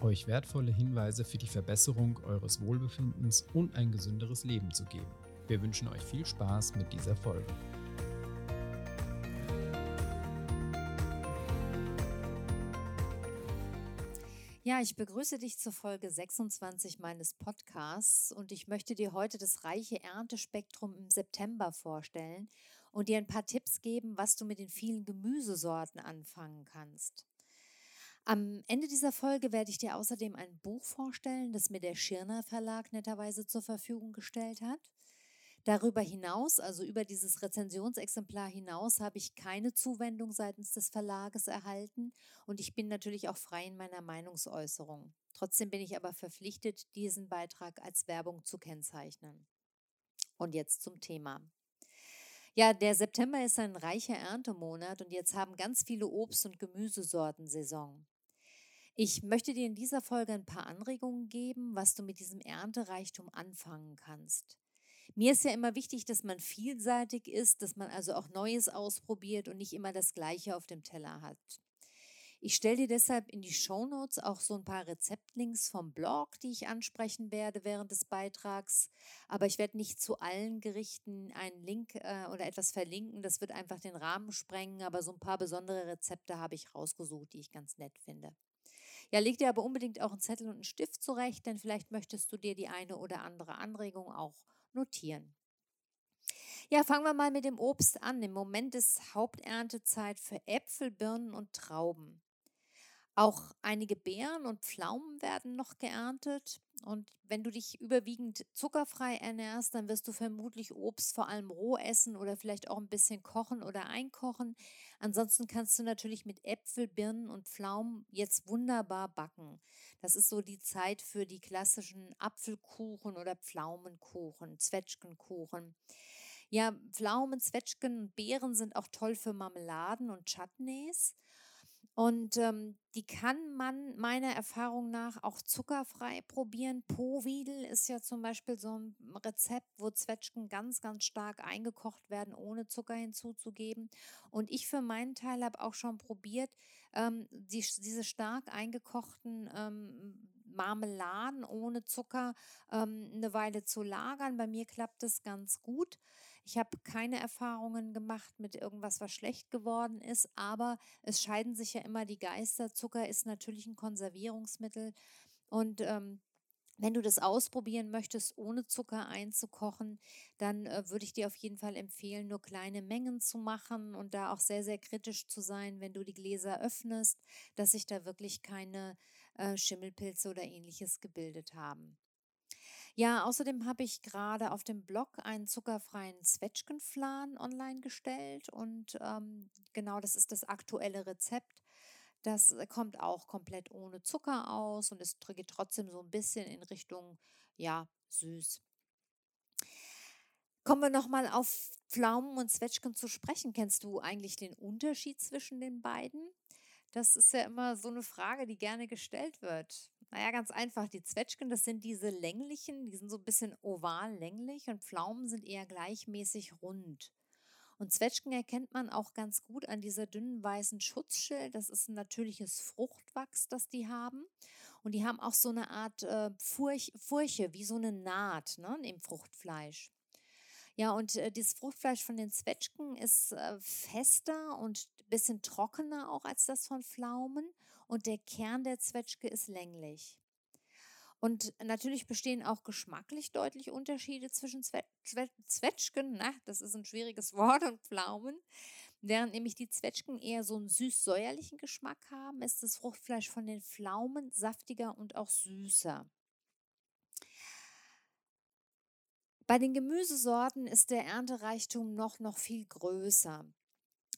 euch wertvolle Hinweise für die Verbesserung eures Wohlbefindens und ein gesünderes Leben zu geben. Wir wünschen euch viel Spaß mit dieser Folge. Ja, ich begrüße dich zur Folge 26 meines Podcasts und ich möchte dir heute das reiche Erntespektrum im September vorstellen und dir ein paar Tipps geben, was du mit den vielen Gemüsesorten anfangen kannst. Am Ende dieser Folge werde ich dir außerdem ein Buch vorstellen, das mir der Schirner Verlag netterweise zur Verfügung gestellt hat. Darüber hinaus, also über dieses Rezensionsexemplar hinaus, habe ich keine Zuwendung seitens des Verlages erhalten und ich bin natürlich auch frei in meiner Meinungsäußerung. Trotzdem bin ich aber verpflichtet, diesen Beitrag als Werbung zu kennzeichnen. Und jetzt zum Thema. Ja, der September ist ein reicher Erntemonat und jetzt haben ganz viele Obst- und Gemüsesorten Saison. Ich möchte dir in dieser Folge ein paar Anregungen geben, was du mit diesem Erntereichtum anfangen kannst. Mir ist ja immer wichtig, dass man vielseitig ist, dass man also auch Neues ausprobiert und nicht immer das Gleiche auf dem Teller hat. Ich stelle dir deshalb in die Shownotes auch so ein paar Rezeptlinks vom Blog, die ich ansprechen werde während des Beitrags. Aber ich werde nicht zu allen Gerichten einen Link äh, oder etwas verlinken. Das wird einfach den Rahmen sprengen. Aber so ein paar besondere Rezepte habe ich rausgesucht, die ich ganz nett finde. Ja, leg dir aber unbedingt auch einen Zettel und einen Stift zurecht, denn vielleicht möchtest du dir die eine oder andere Anregung auch notieren. Ja, fangen wir mal mit dem Obst an. Im Moment ist Haupterntezeit für Äpfel, Birnen und Trauben. Auch einige Beeren und Pflaumen werden noch geerntet. Und wenn du dich überwiegend zuckerfrei ernährst, dann wirst du vermutlich Obst vor allem roh essen oder vielleicht auch ein bisschen kochen oder einkochen. Ansonsten kannst du natürlich mit Äpfel, Birnen und Pflaumen jetzt wunderbar backen. Das ist so die Zeit für die klassischen Apfelkuchen oder Pflaumenkuchen, Zwetschgenkuchen. Ja, Pflaumen, Zwetschgen und Beeren sind auch toll für Marmeladen und Chutneys. Und ähm, die kann man meiner Erfahrung nach auch zuckerfrei probieren. Povidel ist ja zum Beispiel so ein Rezept, wo Zwetschgen ganz, ganz stark eingekocht werden, ohne Zucker hinzuzugeben. Und ich für meinen Teil habe auch schon probiert, ähm, die, diese stark eingekochten ähm, Marmeladen ohne Zucker ähm, eine Weile zu lagern. Bei mir klappt das ganz gut. Ich habe keine Erfahrungen gemacht mit irgendwas, was schlecht geworden ist, aber es scheiden sich ja immer die Geister. Zucker ist natürlich ein Konservierungsmittel und ähm, wenn du das ausprobieren möchtest, ohne Zucker einzukochen, dann äh, würde ich dir auf jeden Fall empfehlen, nur kleine Mengen zu machen und da auch sehr, sehr kritisch zu sein, wenn du die Gläser öffnest, dass sich da wirklich keine äh, Schimmelpilze oder ähnliches gebildet haben. Ja, außerdem habe ich gerade auf dem Blog einen zuckerfreien Zwetschgenflan online gestellt und ähm, genau das ist das aktuelle Rezept. Das äh, kommt auch komplett ohne Zucker aus und es geht trotzdem so ein bisschen in Richtung, ja, süß. Kommen wir nochmal auf Pflaumen und Zwetschgen zu sprechen. Kennst du eigentlich den Unterschied zwischen den beiden? Das ist ja immer so eine Frage, die gerne gestellt wird. Naja, ganz einfach. Die Zwetschgen, das sind diese länglichen, die sind so ein bisschen oval länglich und Pflaumen sind eher gleichmäßig rund. Und Zwetschgen erkennt man auch ganz gut an dieser dünnen weißen Schutzschild. Das ist ein natürliches Fruchtwachs, das die haben. Und die haben auch so eine Art äh, Furch, Furche, wie so eine Naht ne, im Fruchtfleisch. Ja, und äh, dieses Fruchtfleisch von den Zwetschgen ist äh, fester und bisschen trockener auch als das von Pflaumen und der Kern der Zwetschge ist länglich. Und natürlich bestehen auch geschmacklich deutlich Unterschiede zwischen Zwe Zwe Zwetschgen, na, das ist ein schwieriges Wort, und Pflaumen. Während nämlich die Zwetschgen eher so einen süß-säuerlichen Geschmack haben, ist das Fruchtfleisch von den Pflaumen saftiger und auch süßer. Bei den Gemüsesorten ist der Erntereichtum noch, noch viel größer.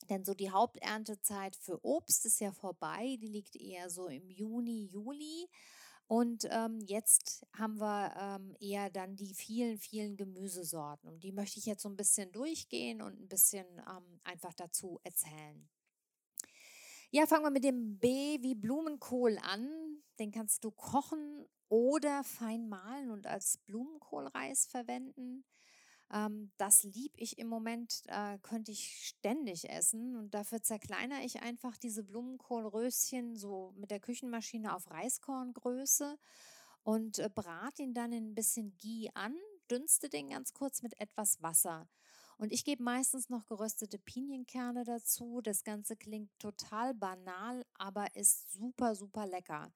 Denn so die Haupterntezeit für Obst ist ja vorbei, die liegt eher so im Juni, Juli. Und ähm, jetzt haben wir ähm, eher dann die vielen, vielen Gemüsesorten. Und die möchte ich jetzt so ein bisschen durchgehen und ein bisschen ähm, einfach dazu erzählen. Ja, fangen wir mit dem B wie Blumenkohl an. Den kannst du kochen oder fein mahlen und als Blumenkohlreis verwenden. Ähm, das lieb ich im Moment, äh, könnte ich ständig essen. Und dafür zerkleinere ich einfach diese Blumenkohlröschen so mit der Küchenmaschine auf Reiskorngröße und äh, brate ihn dann in ein bisschen Ghee an, dünste den ganz kurz mit etwas Wasser. Und ich gebe meistens noch geröstete Pinienkerne dazu. Das Ganze klingt total banal, aber ist super, super lecker.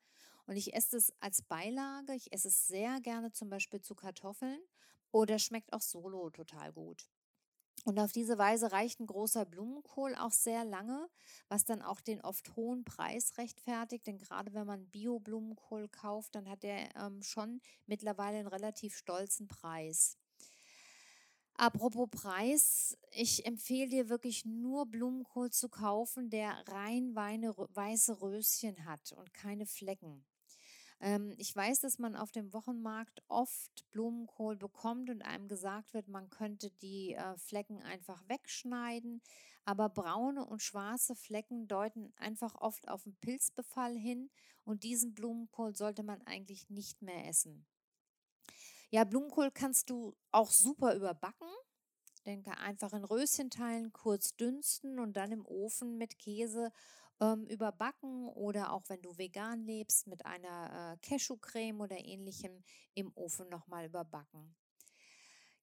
Und ich esse es als Beilage. Ich esse es sehr gerne zum Beispiel zu Kartoffeln oder schmeckt auch solo total gut. Und auf diese Weise reicht ein großer Blumenkohl auch sehr lange, was dann auch den oft hohen Preis rechtfertigt. Denn gerade wenn man Bio-Blumenkohl kauft, dann hat der ähm, schon mittlerweile einen relativ stolzen Preis. Apropos Preis, ich empfehle dir wirklich nur Blumenkohl zu kaufen, der rein weiße Röschen hat und keine Flecken. Ähm, ich weiß, dass man auf dem Wochenmarkt oft Blumenkohl bekommt und einem gesagt wird, man könnte die äh, Flecken einfach wegschneiden. Aber braune und schwarze Flecken deuten einfach oft auf einen Pilzbefall hin und diesen Blumenkohl sollte man eigentlich nicht mehr essen. Ja, Blumenkohl kannst du auch super überbacken. Denke einfach in Röschen teilen, kurz dünsten und dann im Ofen mit Käse ähm, überbacken oder auch wenn du vegan lebst, mit einer äh, Cashewcreme oder ähnlichem im Ofen nochmal überbacken.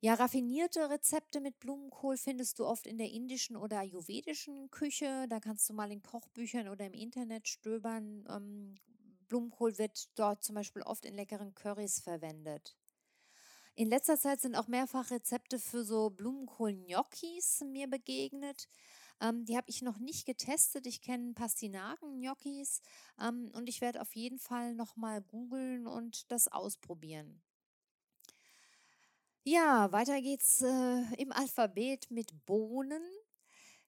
Ja, raffinierte Rezepte mit Blumenkohl findest du oft in der indischen oder ayurvedischen Küche. Da kannst du mal in Kochbüchern oder im Internet stöbern. Ähm, Blumenkohl wird dort zum Beispiel oft in leckeren Currys verwendet. In letzter Zeit sind auch mehrfach Rezepte für so Blumenkohl-Gnocchis mir begegnet. Ähm, die habe ich noch nicht getestet. Ich kenne Pastinaken-Gnocchis ähm, und ich werde auf jeden Fall nochmal googeln und das ausprobieren. Ja, weiter geht's äh, im Alphabet mit Bohnen.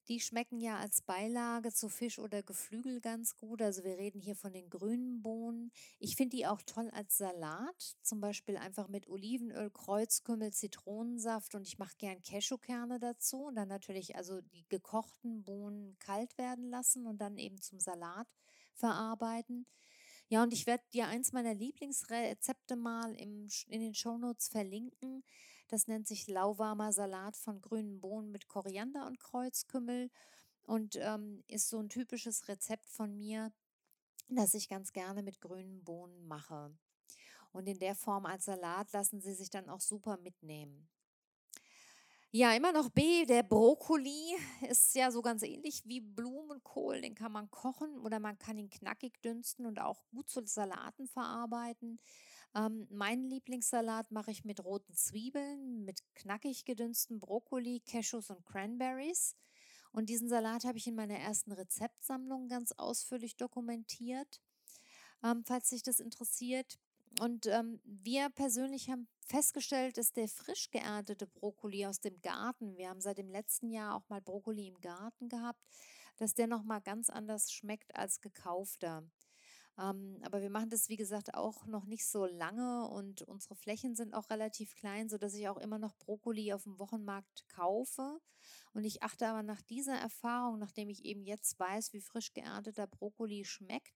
Die schmecken ja als Beilage zu Fisch oder Geflügel ganz gut. Also wir reden hier von den grünen Bohnen. Ich finde die auch toll als Salat, zum Beispiel einfach mit Olivenöl, Kreuzkümmel, Zitronensaft und ich mache gern Cashewkerne dazu und dann natürlich also die gekochten Bohnen kalt werden lassen und dann eben zum Salat verarbeiten. Ja, und ich werde dir eins meiner Lieblingsrezepte mal im, in den Shownotes verlinken. Das nennt sich lauwarmer Salat von grünen Bohnen mit Koriander und Kreuzkümmel und ähm, ist so ein typisches Rezept von mir, das ich ganz gerne mit grünen Bohnen mache. Und in der Form als Salat lassen sie sich dann auch super mitnehmen. Ja, immer noch B, der Brokkoli ist ja so ganz ähnlich wie Blumenkohl. Den kann man kochen oder man kann ihn knackig dünsten und auch gut zu Salaten verarbeiten. Ähm, meinen Lieblingssalat mache ich mit roten Zwiebeln, mit knackig gedünsten Brokkoli, Cashews und Cranberries. Und diesen Salat habe ich in meiner ersten Rezeptsammlung ganz ausführlich dokumentiert, ähm, falls sich das interessiert. Und ähm, wir persönlich haben festgestellt, dass der frisch geerntete Brokkoli aus dem Garten, wir haben seit dem letzten Jahr auch mal Brokkoli im Garten gehabt, dass der nochmal ganz anders schmeckt als gekaufter. Ähm, aber wir machen das, wie gesagt, auch noch nicht so lange und unsere Flächen sind auch relativ klein, sodass ich auch immer noch Brokkoli auf dem Wochenmarkt kaufe. Und ich achte aber nach dieser Erfahrung, nachdem ich eben jetzt weiß, wie frisch geernteter Brokkoli schmeckt,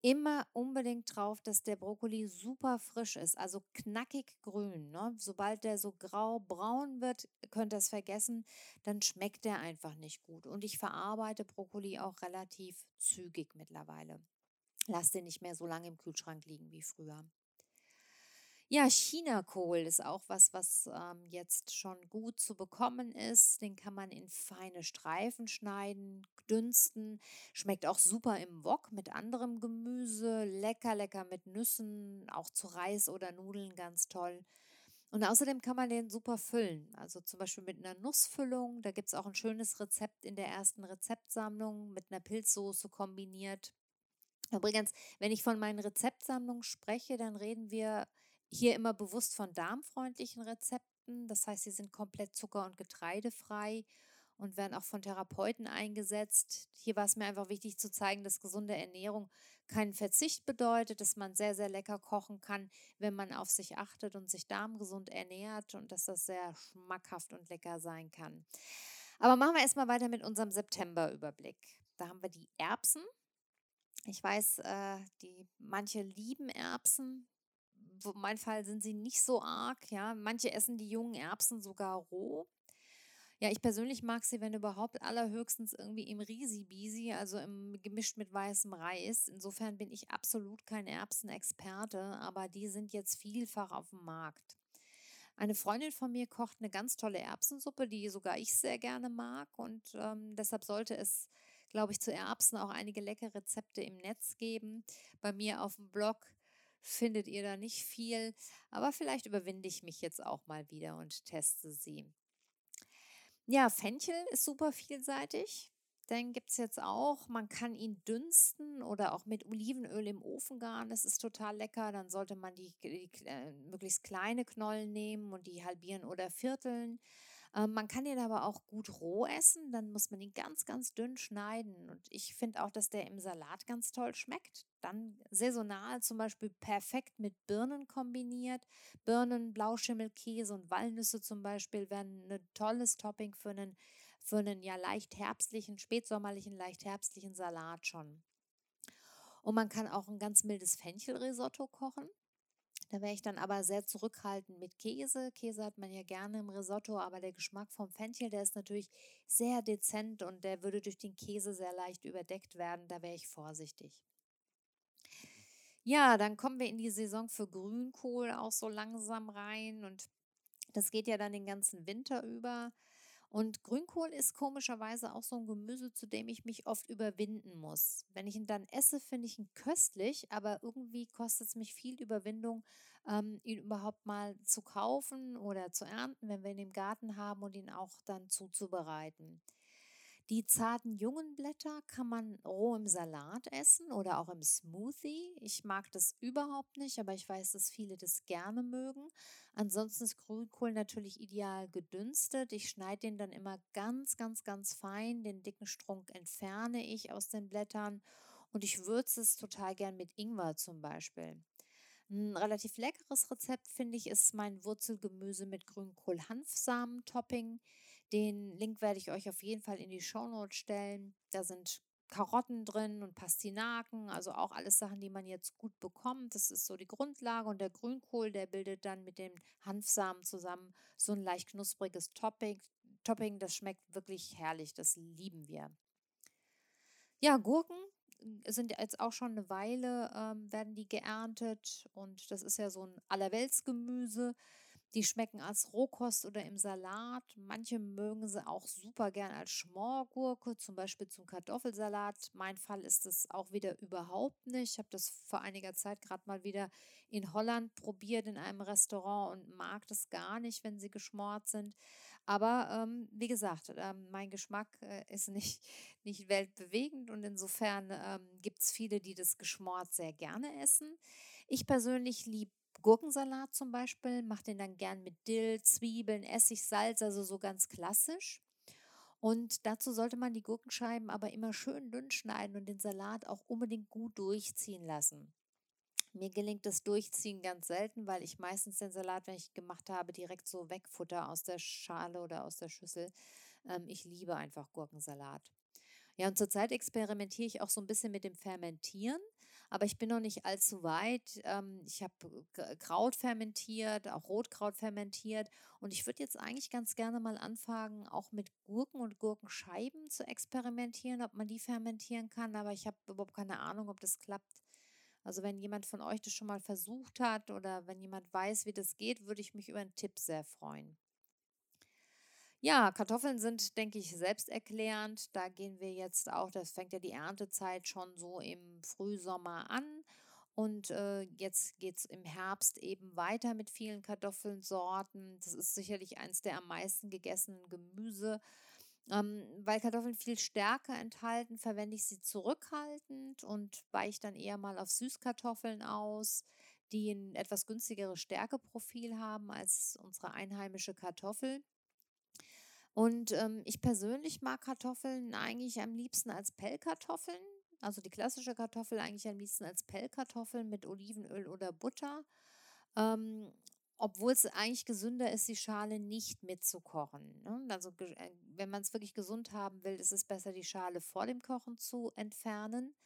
immer unbedingt drauf, dass der Brokkoli super frisch ist, also knackig grün. Ne? Sobald der so grau-braun wird, könnt ihr es vergessen, dann schmeckt der einfach nicht gut. Und ich verarbeite Brokkoli auch relativ zügig mittlerweile. Lass den nicht mehr so lange im Kühlschrank liegen wie früher. Ja, Chinakohl ist auch was, was ähm, jetzt schon gut zu bekommen ist. Den kann man in feine Streifen schneiden, dünsten. Schmeckt auch super im Wok mit anderem Gemüse. Lecker, lecker mit Nüssen, auch zu Reis oder Nudeln ganz toll. Und außerdem kann man den super füllen. Also zum Beispiel mit einer Nussfüllung. Da gibt es auch ein schönes Rezept in der ersten Rezeptsammlung mit einer Pilzsoße kombiniert. Übrigens, wenn ich von meinen Rezeptsammlungen spreche, dann reden wir hier immer bewusst von darmfreundlichen Rezepten. Das heißt, sie sind komplett zucker- und getreidefrei und werden auch von Therapeuten eingesetzt. Hier war es mir einfach wichtig zu zeigen, dass gesunde Ernährung keinen Verzicht bedeutet, dass man sehr, sehr lecker kochen kann, wenn man auf sich achtet und sich darmgesund ernährt und dass das sehr schmackhaft und lecker sein kann. Aber machen wir erstmal weiter mit unserem September-Überblick. Da haben wir die Erbsen. Ich weiß, äh, die manche lieben Erbsen. In meinem Fall sind sie nicht so arg. Ja, manche essen die jungen Erbsen sogar roh. Ja, ich persönlich mag sie, wenn überhaupt, allerhöchstens irgendwie im Risi-Bisi, also im, gemischt mit weißem Reis. Insofern bin ich absolut kein Erbsenexperte, aber die sind jetzt vielfach auf dem Markt. Eine Freundin von mir kocht eine ganz tolle Erbsensuppe, die sogar ich sehr gerne mag und ähm, deshalb sollte es, glaube ich, zu Erbsen auch einige leckere Rezepte im Netz geben. Bei mir auf dem Blog findet ihr da nicht viel, aber vielleicht überwinde ich mich jetzt auch mal wieder und teste sie. Ja, Fenchel ist super vielseitig. Den gibt es jetzt auch. Man kann ihn dünsten oder auch mit Olivenöl im Ofen garen. Das ist total lecker. Dann sollte man die, die äh, möglichst kleine Knollen nehmen und die halbieren oder vierteln. Ähm, man kann ihn aber auch gut roh essen, dann muss man ihn ganz, ganz dünn schneiden. Und ich finde auch, dass der im Salat ganz toll schmeckt. Dann saisonal zum Beispiel perfekt mit Birnen kombiniert. Birnen, Blauschimmelkäse und Walnüsse zum Beispiel wären ein tolles Topping für einen, für einen ja leicht herbstlichen, spätsommerlichen, leicht herbstlichen Salat schon. Und man kann auch ein ganz mildes Fenchelrisotto kochen. Da wäre ich dann aber sehr zurückhaltend mit Käse. Käse hat man ja gerne im Risotto, aber der Geschmack vom Fenchel, der ist natürlich sehr dezent und der würde durch den Käse sehr leicht überdeckt werden. Da wäre ich vorsichtig. Ja, dann kommen wir in die Saison für Grünkohl auch so langsam rein und das geht ja dann den ganzen Winter über. Und Grünkohl ist komischerweise auch so ein Gemüse, zu dem ich mich oft überwinden muss. Wenn ich ihn dann esse, finde ich ihn köstlich, aber irgendwie kostet es mich viel Überwindung, ähm, ihn überhaupt mal zu kaufen oder zu ernten, wenn wir ihn im Garten haben und ihn auch dann zuzubereiten. Die zarten jungen Blätter kann man roh im Salat essen oder auch im Smoothie. Ich mag das überhaupt nicht, aber ich weiß, dass viele das gerne mögen. Ansonsten ist Grünkohl natürlich ideal gedünstet. Ich schneide den dann immer ganz, ganz, ganz fein. Den dicken Strunk entferne ich aus den Blättern und ich würze es total gern mit Ingwer zum Beispiel. Ein relativ leckeres Rezept finde ich ist mein Wurzelgemüse mit Grünkohl-Hanfsamen-Topping. Den Link werde ich euch auf jeden Fall in die Shownotes stellen. Da sind Karotten drin und Pastinaken, also auch alles Sachen, die man jetzt gut bekommt. Das ist so die Grundlage und der Grünkohl, der bildet dann mit dem Hanfsamen zusammen so ein leicht knuspriges Topping. Topping, das schmeckt wirklich herrlich, das lieben wir. Ja, Gurken sind jetzt auch schon eine Weile, ähm, werden die geerntet und das ist ja so ein Allerweltsgemüse. Die schmecken als Rohkost oder im Salat. Manche mögen sie auch super gern als Schmorgurke, zum Beispiel zum Kartoffelsalat. Mein Fall ist es auch wieder überhaupt nicht. Ich habe das vor einiger Zeit gerade mal wieder in Holland probiert in einem Restaurant und mag das gar nicht, wenn sie geschmort sind. Aber ähm, wie gesagt, ähm, mein Geschmack äh, ist nicht, nicht weltbewegend und insofern ähm, gibt es viele, die das geschmort sehr gerne essen. Ich persönlich liebe Gurkensalat zum Beispiel, mache den dann gern mit Dill, Zwiebeln, Essig, Salz, also so ganz klassisch. Und dazu sollte man die Gurkenscheiben aber immer schön dünn schneiden und den Salat auch unbedingt gut durchziehen lassen. Mir gelingt das Durchziehen ganz selten, weil ich meistens den Salat, wenn ich gemacht habe, direkt so wegfutter aus der Schale oder aus der Schüssel. Ähm, ich liebe einfach Gurkensalat. Ja, und zurzeit experimentiere ich auch so ein bisschen mit dem Fermentieren aber ich bin noch nicht allzu weit. Ähm, ich habe Kraut fermentiert, auch Rotkraut fermentiert und ich würde jetzt eigentlich ganz gerne mal anfangen, auch mit Gurken und Gurkenscheiben zu experimentieren, ob man die fermentieren kann, aber ich habe überhaupt keine Ahnung, ob das klappt. Also wenn jemand von euch das schon mal versucht hat oder wenn jemand weiß, wie das geht, würde ich mich über einen Tipp sehr freuen. Ja, Kartoffeln sind, denke ich, selbsterklärend. Da gehen wir jetzt auch, das fängt ja die Erntezeit schon so im Frühsommer an. Und äh, jetzt geht es im Herbst eben weiter mit vielen Kartoffelsorten. Das ist sicherlich eins der am meisten gegessenen Gemüse. Ähm, weil Kartoffeln viel Stärke enthalten, verwende ich sie zurückhaltend und weiche dann eher mal auf Süßkartoffeln aus, die ein etwas günstigeres Stärkeprofil haben als unsere einheimische Kartoffel. Und ähm, ich persönlich mag Kartoffeln eigentlich am liebsten als Pellkartoffeln. Also die klassische Kartoffel eigentlich am liebsten als Pellkartoffeln mit Olivenöl oder Butter. Ähm, obwohl es eigentlich gesünder ist, die Schale nicht mitzukochen. Ne? Also äh, wenn man es wirklich gesund haben will, ist es besser, die Schale vor dem Kochen zu entfernen.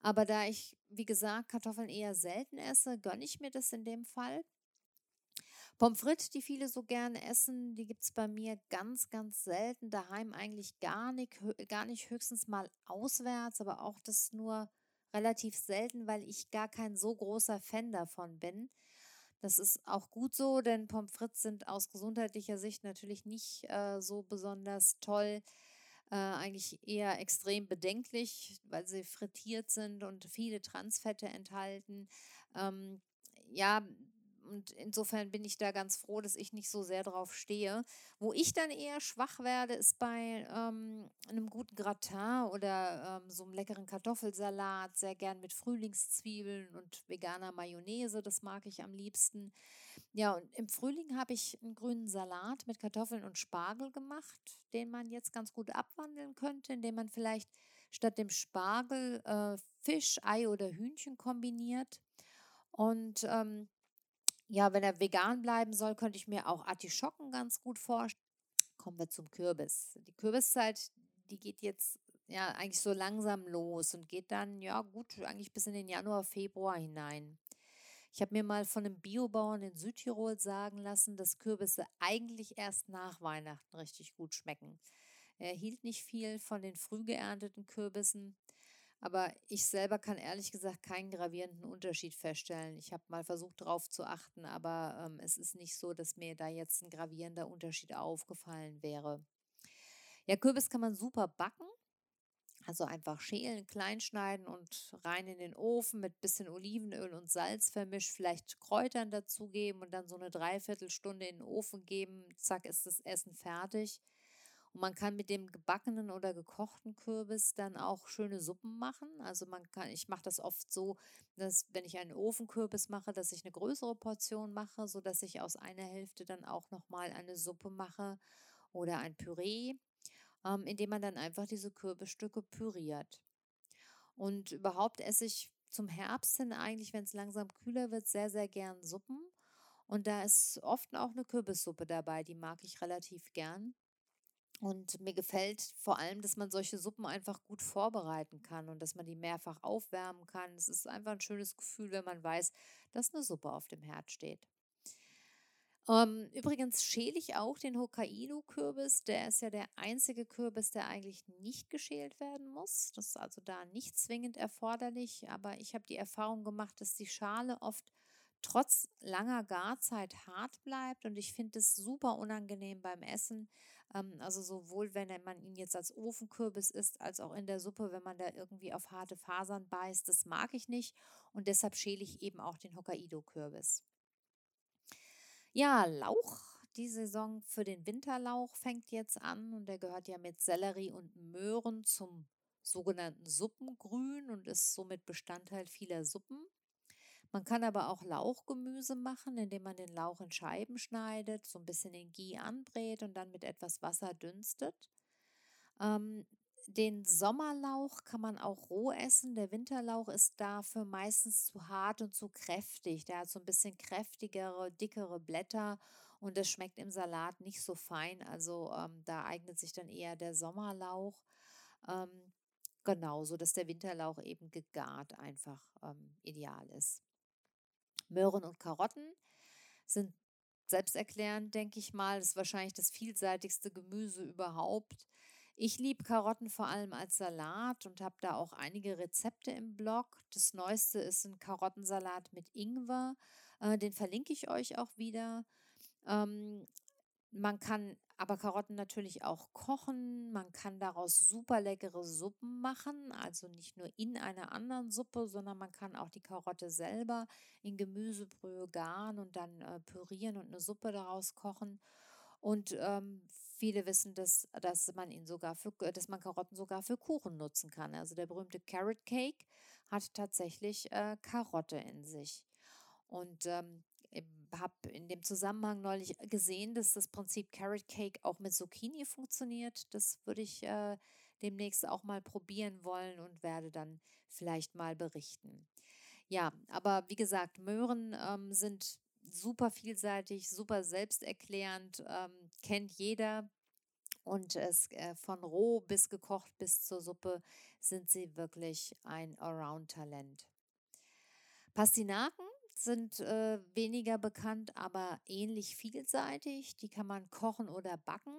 Aber da ich, wie gesagt, Kartoffeln eher selten esse, gönne ich mir das in dem Fall. Pommes frites, die viele so gerne essen, die gibt es bei mir ganz, ganz selten. Daheim eigentlich gar nicht, gar nicht höchstens mal auswärts, aber auch das nur relativ selten, weil ich gar kein so großer Fan davon bin. Das ist auch gut so, denn Pommes frites sind aus gesundheitlicher Sicht natürlich nicht äh, so besonders toll. Äh, eigentlich eher extrem bedenklich, weil sie frittiert sind und viele Transfette enthalten. Ähm, ja, und insofern bin ich da ganz froh, dass ich nicht so sehr drauf stehe. Wo ich dann eher schwach werde, ist bei ähm, einem guten Gratin oder ähm, so einem leckeren Kartoffelsalat, sehr gern mit Frühlingszwiebeln und veganer Mayonnaise. Das mag ich am liebsten. Ja, und im Frühling habe ich einen grünen Salat mit Kartoffeln und Spargel gemacht, den man jetzt ganz gut abwandeln könnte, indem man vielleicht statt dem Spargel äh, Fisch, Ei oder Hühnchen kombiniert. Und ähm, ja, wenn er vegan bleiben soll, könnte ich mir auch Artischocken ganz gut vorstellen. Kommen wir zum Kürbis. Die Kürbiszeit, die geht jetzt ja eigentlich so langsam los und geht dann, ja gut, eigentlich bis in den Januar, Februar hinein. Ich habe mir mal von einem Biobauern in Südtirol sagen lassen, dass Kürbisse eigentlich erst nach Weihnachten richtig gut schmecken. Er hielt nicht viel von den früh geernteten Kürbissen. Aber ich selber kann ehrlich gesagt keinen gravierenden Unterschied feststellen. Ich habe mal versucht, darauf zu achten, aber ähm, es ist nicht so, dass mir da jetzt ein gravierender Unterschied aufgefallen wäre. Ja, Kürbis kann man super backen. Also einfach schälen, klein schneiden und rein in den Ofen mit bisschen Olivenöl und Salz vermischt, vielleicht Kräutern dazugeben und dann so eine Dreiviertelstunde in den Ofen geben. Zack, ist das Essen fertig. Und man kann mit dem gebackenen oder gekochten Kürbis dann auch schöne Suppen machen. Also man kann, ich mache das oft so, dass wenn ich einen Ofenkürbis mache, dass ich eine größere Portion mache, sodass ich aus einer Hälfte dann auch nochmal eine Suppe mache oder ein Püree, ähm, indem man dann einfach diese Kürbisstücke püriert. Und überhaupt esse ich zum Herbst hin eigentlich, wenn es langsam kühler wird, sehr, sehr gern Suppen. Und da ist oft auch eine Kürbissuppe dabei, die mag ich relativ gern. Und mir gefällt vor allem, dass man solche Suppen einfach gut vorbereiten kann und dass man die mehrfach aufwärmen kann. Es ist einfach ein schönes Gefühl, wenn man weiß, dass eine Suppe auf dem Herd steht. Ähm, übrigens schäle ich auch den Hokkaido-Kürbis. Der ist ja der einzige Kürbis, der eigentlich nicht geschält werden muss. Das ist also da nicht zwingend erforderlich. Aber ich habe die Erfahrung gemacht, dass die Schale oft trotz langer Garzeit hart bleibt. Und ich finde es super unangenehm beim Essen, also sowohl, wenn man ihn jetzt als Ofenkürbis isst, als auch in der Suppe, wenn man da irgendwie auf harte Fasern beißt. Das mag ich nicht und deshalb schäle ich eben auch den Hokkaido-Kürbis. Ja, Lauch. Die Saison für den Winterlauch fängt jetzt an und der gehört ja mit Sellerie und Möhren zum sogenannten Suppengrün und ist somit Bestandteil vieler Suppen. Man kann aber auch Lauchgemüse machen, indem man den Lauch in Scheiben schneidet, so ein bisschen in Ghee anbrät und dann mit etwas Wasser dünstet. Ähm, den Sommerlauch kann man auch roh essen. Der Winterlauch ist dafür meistens zu hart und zu kräftig. Der hat so ein bisschen kräftigere, dickere Blätter und das schmeckt im Salat nicht so fein. Also ähm, da eignet sich dann eher der Sommerlauch. Ähm, genauso, dass der Winterlauch eben gegart einfach ähm, ideal ist. Möhren und Karotten sind selbsterklärend, denke ich mal. Das ist wahrscheinlich das vielseitigste Gemüse überhaupt. Ich liebe Karotten vor allem als Salat und habe da auch einige Rezepte im Blog. Das neueste ist ein Karottensalat mit Ingwer. Äh, den verlinke ich euch auch wieder. Ähm, man kann aber Karotten natürlich auch kochen. Man kann daraus super leckere Suppen machen. Also nicht nur in einer anderen Suppe, sondern man kann auch die Karotte selber in Gemüsebrühe garen und dann äh, pürieren und eine Suppe daraus kochen. Und ähm, viele wissen, dass, dass man ihn sogar für, dass man Karotten sogar für Kuchen nutzen kann. Also der berühmte Carrot Cake hat tatsächlich äh, Karotte in sich. Und ähm, habe in dem Zusammenhang neulich gesehen, dass das Prinzip Carrot Cake auch mit Zucchini funktioniert. Das würde ich äh, demnächst auch mal probieren wollen und werde dann vielleicht mal berichten. Ja, aber wie gesagt, Möhren ähm, sind super vielseitig, super selbsterklärend, ähm, kennt jeder. Und es äh, von roh bis gekocht bis zur Suppe sind sie wirklich ein Around-Talent. Pastinaken sind äh, weniger bekannt, aber ähnlich vielseitig. Die kann man kochen oder backen.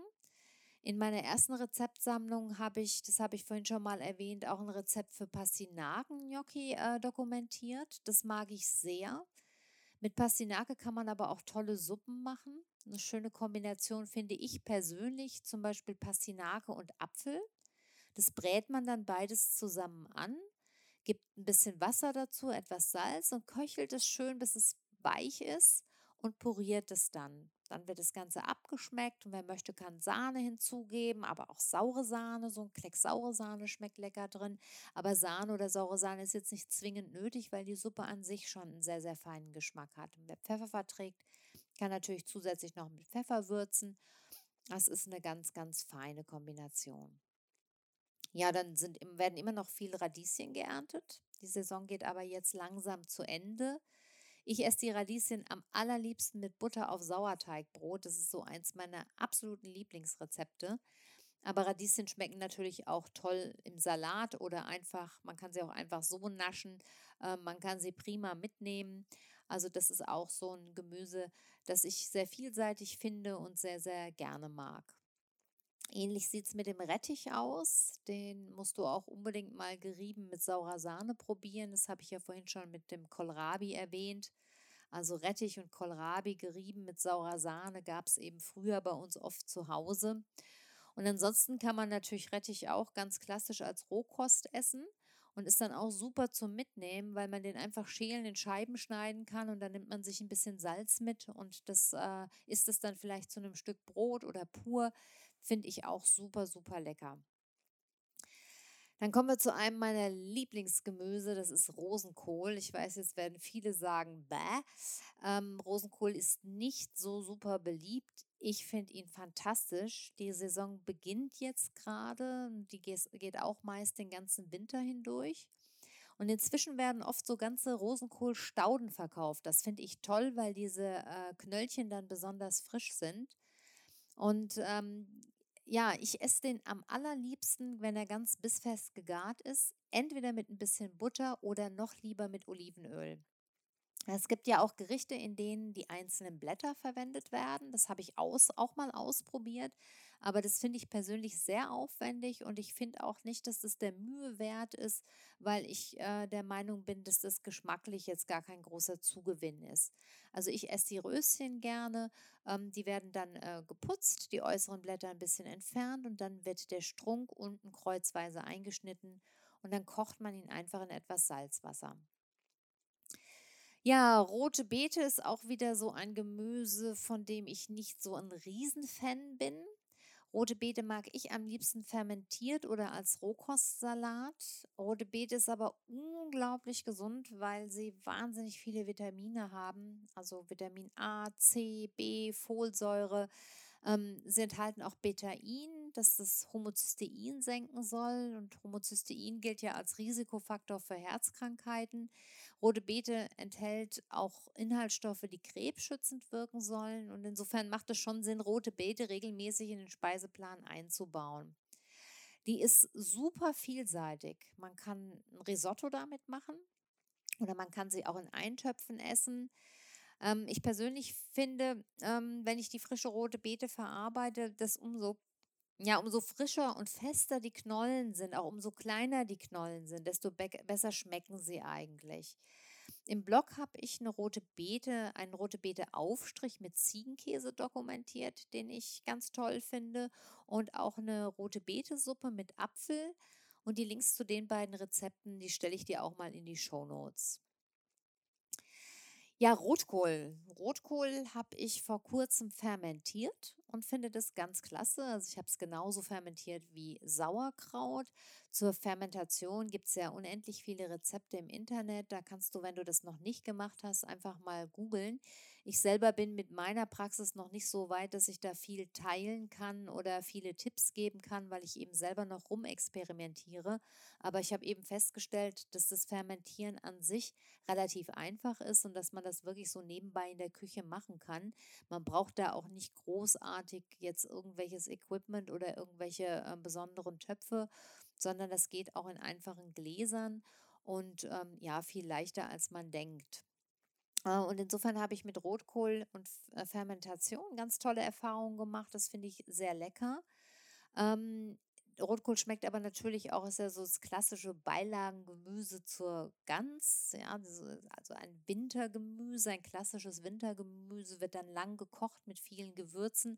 In meiner ersten Rezeptsammlung habe ich, das habe ich vorhin schon mal erwähnt, auch ein Rezept für Pastinaken-Gnocchi äh, dokumentiert. Das mag ich sehr. Mit Pastinake kann man aber auch tolle Suppen machen. Eine schöne Kombination finde ich persönlich, zum Beispiel Pastinake und Apfel. Das brät man dann beides zusammen an, gibt ein bisschen Wasser dazu, etwas Salz und köchelt es schön, bis es weich ist und puriert es dann. Dann wird das Ganze abgeschmeckt und wer möchte, kann Sahne hinzugeben, aber auch saure Sahne. So ein Kleck saure Sahne schmeckt lecker drin. Aber Sahne oder saure Sahne ist jetzt nicht zwingend nötig, weil die Suppe an sich schon einen sehr, sehr feinen Geschmack hat. Und wer Pfeffer verträgt, kann natürlich zusätzlich noch mit Pfeffer würzen. Das ist eine ganz, ganz feine Kombination. Ja, dann sind, werden immer noch viel Radieschen geerntet. Die Saison geht aber jetzt langsam zu Ende. Ich esse die Radieschen am allerliebsten mit Butter auf Sauerteigbrot. Das ist so eins meiner absoluten Lieblingsrezepte. Aber Radieschen schmecken natürlich auch toll im Salat oder einfach, man kann sie auch einfach so naschen. Äh, man kann sie prima mitnehmen. Also das ist auch so ein Gemüse, das ich sehr vielseitig finde und sehr, sehr gerne mag. Ähnlich sieht es mit dem Rettich aus. Den musst du auch unbedingt mal gerieben mit saurer Sahne probieren. Das habe ich ja vorhin schon mit dem Kohlrabi erwähnt. Also Rettich und Kohlrabi gerieben mit saurer Sahne gab es eben früher bei uns oft zu Hause. Und ansonsten kann man natürlich Rettich auch ganz klassisch als Rohkost essen und ist dann auch super zum Mitnehmen, weil man den einfach schälen, in Scheiben schneiden kann und dann nimmt man sich ein bisschen Salz mit und das äh, isst es dann vielleicht zu einem Stück Brot oder pur. Finde ich auch super, super lecker. Dann kommen wir zu einem meiner Lieblingsgemüse, das ist Rosenkohl. Ich weiß, jetzt werden viele sagen, bäh. Ähm, Rosenkohl ist nicht so super beliebt. Ich finde ihn fantastisch. Die Saison beginnt jetzt gerade. Die geht auch meist den ganzen Winter hindurch. Und inzwischen werden oft so ganze Rosenkohlstauden verkauft. Das finde ich toll, weil diese äh, Knöllchen dann besonders frisch sind. Und ähm, ja, ich esse den am allerliebsten, wenn er ganz bissfest gegart ist. Entweder mit ein bisschen Butter oder noch lieber mit Olivenöl. Es gibt ja auch Gerichte, in denen die einzelnen Blätter verwendet werden. Das habe ich aus, auch mal ausprobiert. Aber das finde ich persönlich sehr aufwendig und ich finde auch nicht, dass das der Mühe wert ist, weil ich äh, der Meinung bin, dass das geschmacklich jetzt gar kein großer Zugewinn ist. Also ich esse die Röschen gerne. Ähm, die werden dann äh, geputzt, die äußeren Blätter ein bisschen entfernt und dann wird der Strunk unten kreuzweise eingeschnitten und dann kocht man ihn einfach in etwas Salzwasser. Ja, rote Beete ist auch wieder so ein Gemüse, von dem ich nicht so ein Riesenfan bin. Rote Beete mag ich am liebsten fermentiert oder als Rohkostsalat. Rote Beete ist aber unglaublich gesund, weil sie wahnsinnig viele Vitamine haben, also Vitamin A, C, B, Folsäure. Ähm, sie enthalten auch Betain, das das Homozystein senken soll. Und Homozystein gilt ja als Risikofaktor für Herzkrankheiten. Rote Beete enthält auch Inhaltsstoffe, die krebsschützend wirken sollen. Und insofern macht es schon Sinn, rote Beete regelmäßig in den Speiseplan einzubauen. Die ist super vielseitig. Man kann ein Risotto damit machen oder man kann sie auch in Eintöpfen essen. Ähm, ich persönlich finde, ähm, wenn ich die frische rote Beete verarbeite, das umso ja, umso frischer und fester die Knollen sind, auch umso kleiner die Knollen sind, desto be besser schmecken sie eigentlich. Im Blog habe ich eine rote Beete, einen rote Beete Aufstrich mit Ziegenkäse dokumentiert, den ich ganz toll finde und auch eine rote Beete Suppe mit Apfel und die Links zu den beiden Rezepten, die stelle ich dir auch mal in die Show Notes. Ja, Rotkohl. Rotkohl habe ich vor kurzem fermentiert und finde das ganz klasse. Also ich habe es genauso fermentiert wie Sauerkraut. Zur Fermentation gibt es ja unendlich viele Rezepte im Internet. Da kannst du, wenn du das noch nicht gemacht hast, einfach mal googeln. Ich selber bin mit meiner Praxis noch nicht so weit, dass ich da viel teilen kann oder viele Tipps geben kann, weil ich eben selber noch rumexperimentiere. Aber ich habe eben festgestellt, dass das Fermentieren an sich relativ einfach ist und dass man das wirklich so nebenbei in der Küche machen kann. Man braucht da auch nicht großartig jetzt irgendwelches Equipment oder irgendwelche äh, besonderen Töpfe, sondern das geht auch in einfachen Gläsern und ähm, ja, viel leichter als man denkt. Äh, und insofern habe ich mit Rotkohl und äh, Fermentation ganz tolle Erfahrungen gemacht. Das finde ich sehr lecker. Ähm, Rotkohl schmeckt aber natürlich auch, ist ja so das klassische Beilagengemüse zur Gans. Ja, also ein Wintergemüse, ein klassisches Wintergemüse wird dann lang gekocht mit vielen Gewürzen.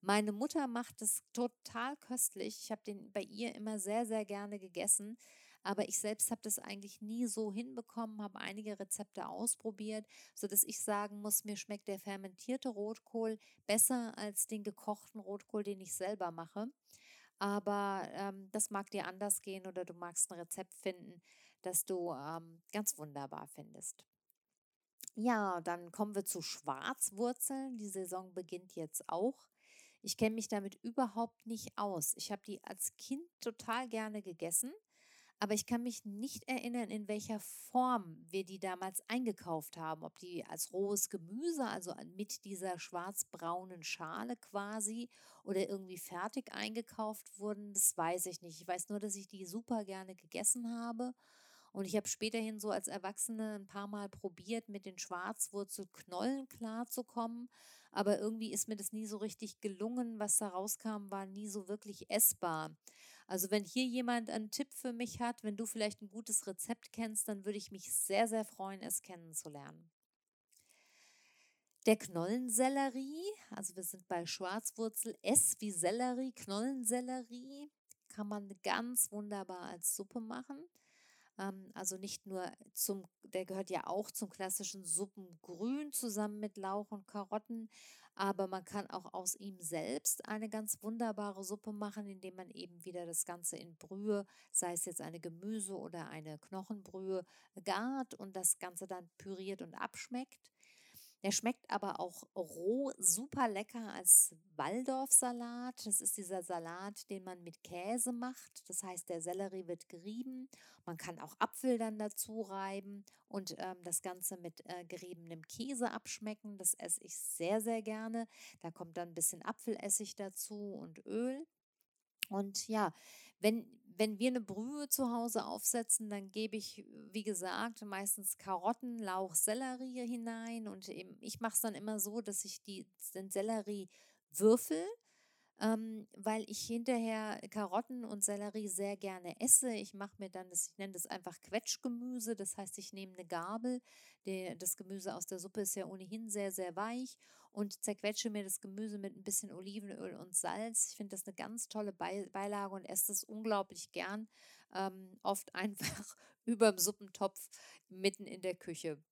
Meine Mutter macht es total köstlich. Ich habe den bei ihr immer sehr, sehr gerne gegessen. Aber ich selbst habe das eigentlich nie so hinbekommen, habe einige Rezepte ausprobiert, sodass ich sagen muss, mir schmeckt der fermentierte Rotkohl besser als den gekochten Rotkohl, den ich selber mache. Aber ähm, das mag dir anders gehen oder du magst ein Rezept finden, das du ähm, ganz wunderbar findest. Ja, dann kommen wir zu Schwarzwurzeln. Die Saison beginnt jetzt auch. Ich kenne mich damit überhaupt nicht aus. Ich habe die als Kind total gerne gegessen. Aber ich kann mich nicht erinnern, in welcher Form wir die damals eingekauft haben. Ob die als rohes Gemüse, also mit dieser schwarzbraunen Schale quasi, oder irgendwie fertig eingekauft wurden, das weiß ich nicht. Ich weiß nur, dass ich die super gerne gegessen habe. Und ich habe späterhin so als Erwachsene ein paar Mal probiert, mit den Schwarzwurzelknollen klarzukommen. Aber irgendwie ist mir das nie so richtig gelungen. Was da rauskam, war nie so wirklich essbar. Also wenn hier jemand einen Tipp für mich hat, wenn du vielleicht ein gutes Rezept kennst, dann würde ich mich sehr, sehr freuen, es kennenzulernen. Der Knollensellerie, also wir sind bei Schwarzwurzel, S wie Sellerie, Knollensellerie, kann man ganz wunderbar als Suppe machen. Ähm, also nicht nur zum, der gehört ja auch zum klassischen Suppengrün zusammen mit Lauch und Karotten, aber man kann auch aus ihm selbst eine ganz wunderbare Suppe machen, indem man eben wieder das Ganze in Brühe, sei es jetzt eine Gemüse- oder eine Knochenbrühe, gart und das Ganze dann püriert und abschmeckt. Der schmeckt aber auch roh super lecker als Waldorfsalat. Das ist dieser Salat, den man mit Käse macht. Das heißt, der Sellerie wird gerieben. Man kann auch Apfel dann dazu reiben und ähm, das Ganze mit äh, geriebenem Käse abschmecken. Das esse ich sehr, sehr gerne. Da kommt dann ein bisschen Apfelessig dazu und Öl. Und ja, wenn, wenn wir eine Brühe zu Hause aufsetzen, dann gebe ich, wie gesagt, meistens Karotten, Lauch, Sellerie hinein. Und eben, ich mache es dann immer so, dass ich die, den Sellerie würfel ähm, weil ich hinterher Karotten und Sellerie sehr gerne esse. Ich mache mir dann, das, ich nenne das einfach Quetschgemüse, das heißt, ich nehme eine Gabel, der, das Gemüse aus der Suppe ist ja ohnehin sehr, sehr weich und zerquetsche mir das Gemüse mit ein bisschen Olivenöl und Salz. Ich finde das eine ganz tolle Beilage und esse das unglaublich gern. Ähm, oft einfach über dem Suppentopf mitten in der Küche.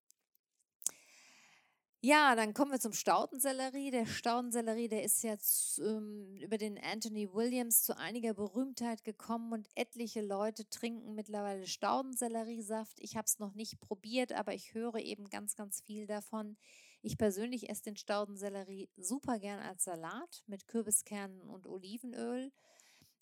Ja, dann kommen wir zum Staudensellerie. Der Staudensellerie, der ist jetzt ähm, über den Anthony Williams zu einiger Berühmtheit gekommen und etliche Leute trinken mittlerweile Staudenselleriesaft. Ich habe es noch nicht probiert, aber ich höre eben ganz, ganz viel davon. Ich persönlich esse den Staudensellerie super gern als Salat mit Kürbiskernen und Olivenöl.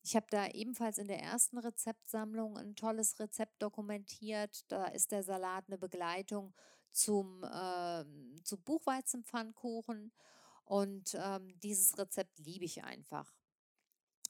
Ich habe da ebenfalls in der ersten Rezeptsammlung ein tolles Rezept dokumentiert. Da ist der Salat eine Begleitung zum, äh, zu Buchweizenpfannkuchen. Und ähm, dieses Rezept liebe ich einfach.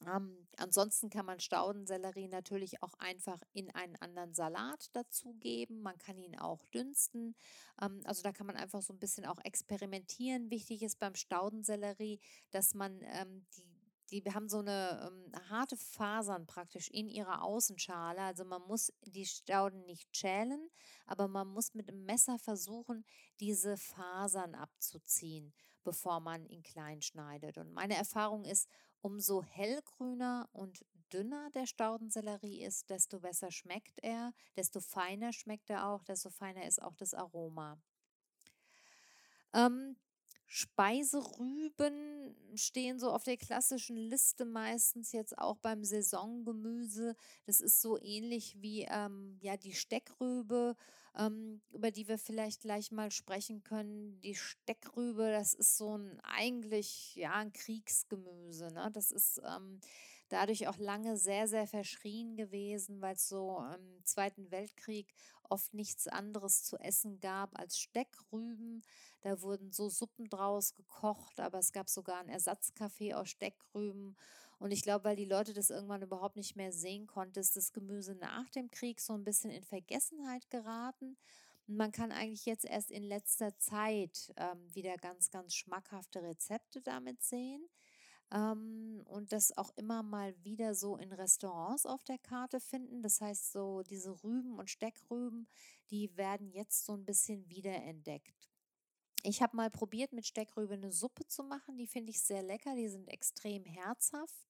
Ähm, ansonsten kann man Staudensellerie natürlich auch einfach in einen anderen Salat dazugeben. Man kann ihn auch dünsten. Ähm, also da kann man einfach so ein bisschen auch experimentieren. Wichtig ist beim Staudensellerie, dass man ähm, die die haben so eine ähm, harte Fasern praktisch in ihrer Außenschale. Also man muss die Stauden nicht schälen, aber man muss mit dem Messer versuchen, diese Fasern abzuziehen, bevor man ihn klein schneidet. Und meine Erfahrung ist, umso hellgrüner und dünner der Staudensellerie ist, desto besser schmeckt er, desto feiner schmeckt er auch, desto feiner ist auch das Aroma. Ähm, Speiserüben stehen so auf der klassischen Liste meistens jetzt auch beim Saisongemüse. Das ist so ähnlich wie ähm, ja die Steckrübe, ähm, über die wir vielleicht gleich mal sprechen können. Die Steckrübe, das ist so ein eigentlich ja ein Kriegsgemüse. Ne? Das ist ähm, dadurch auch lange sehr, sehr verschrien gewesen, weil es so im Zweiten Weltkrieg oft nichts anderes zu essen gab als Steckrüben. Da wurden so Suppen draus gekocht, aber es gab sogar einen Ersatzkaffee aus Steckrüben. Und ich glaube, weil die Leute das irgendwann überhaupt nicht mehr sehen konnten, ist das Gemüse nach dem Krieg so ein bisschen in Vergessenheit geraten. Und man kann eigentlich jetzt erst in letzter Zeit ähm, wieder ganz, ganz schmackhafte Rezepte damit sehen. Ähm, und das auch immer mal wieder so in Restaurants auf der Karte finden. Das heißt, so diese Rüben und Steckrüben, die werden jetzt so ein bisschen wiederentdeckt. Ich habe mal probiert, mit Steckrübe eine Suppe zu machen. Die finde ich sehr lecker. Die sind extrem herzhaft.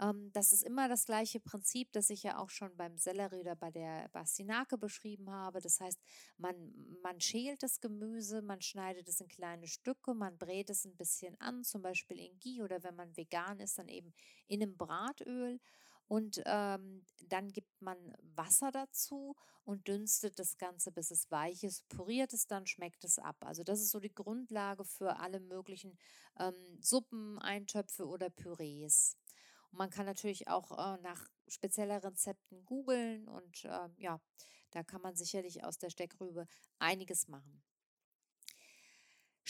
Ähm, das ist immer das gleiche Prinzip, das ich ja auch schon beim Sellerie oder bei der Bastinake beschrieben habe. Das heißt, man, man schält das Gemüse, man schneidet es in kleine Stücke, man brät es ein bisschen an, zum Beispiel in Ghee oder wenn man vegan ist, dann eben in einem Bratöl. Und ähm, dann gibt man Wasser dazu und dünstet das Ganze, bis es weich ist, püriert es dann, schmeckt es ab. Also das ist so die Grundlage für alle möglichen ähm, Suppen, Eintöpfe oder Pürees. Und man kann natürlich auch äh, nach speziellen Rezepten googeln und äh, ja, da kann man sicherlich aus der Steckrübe einiges machen.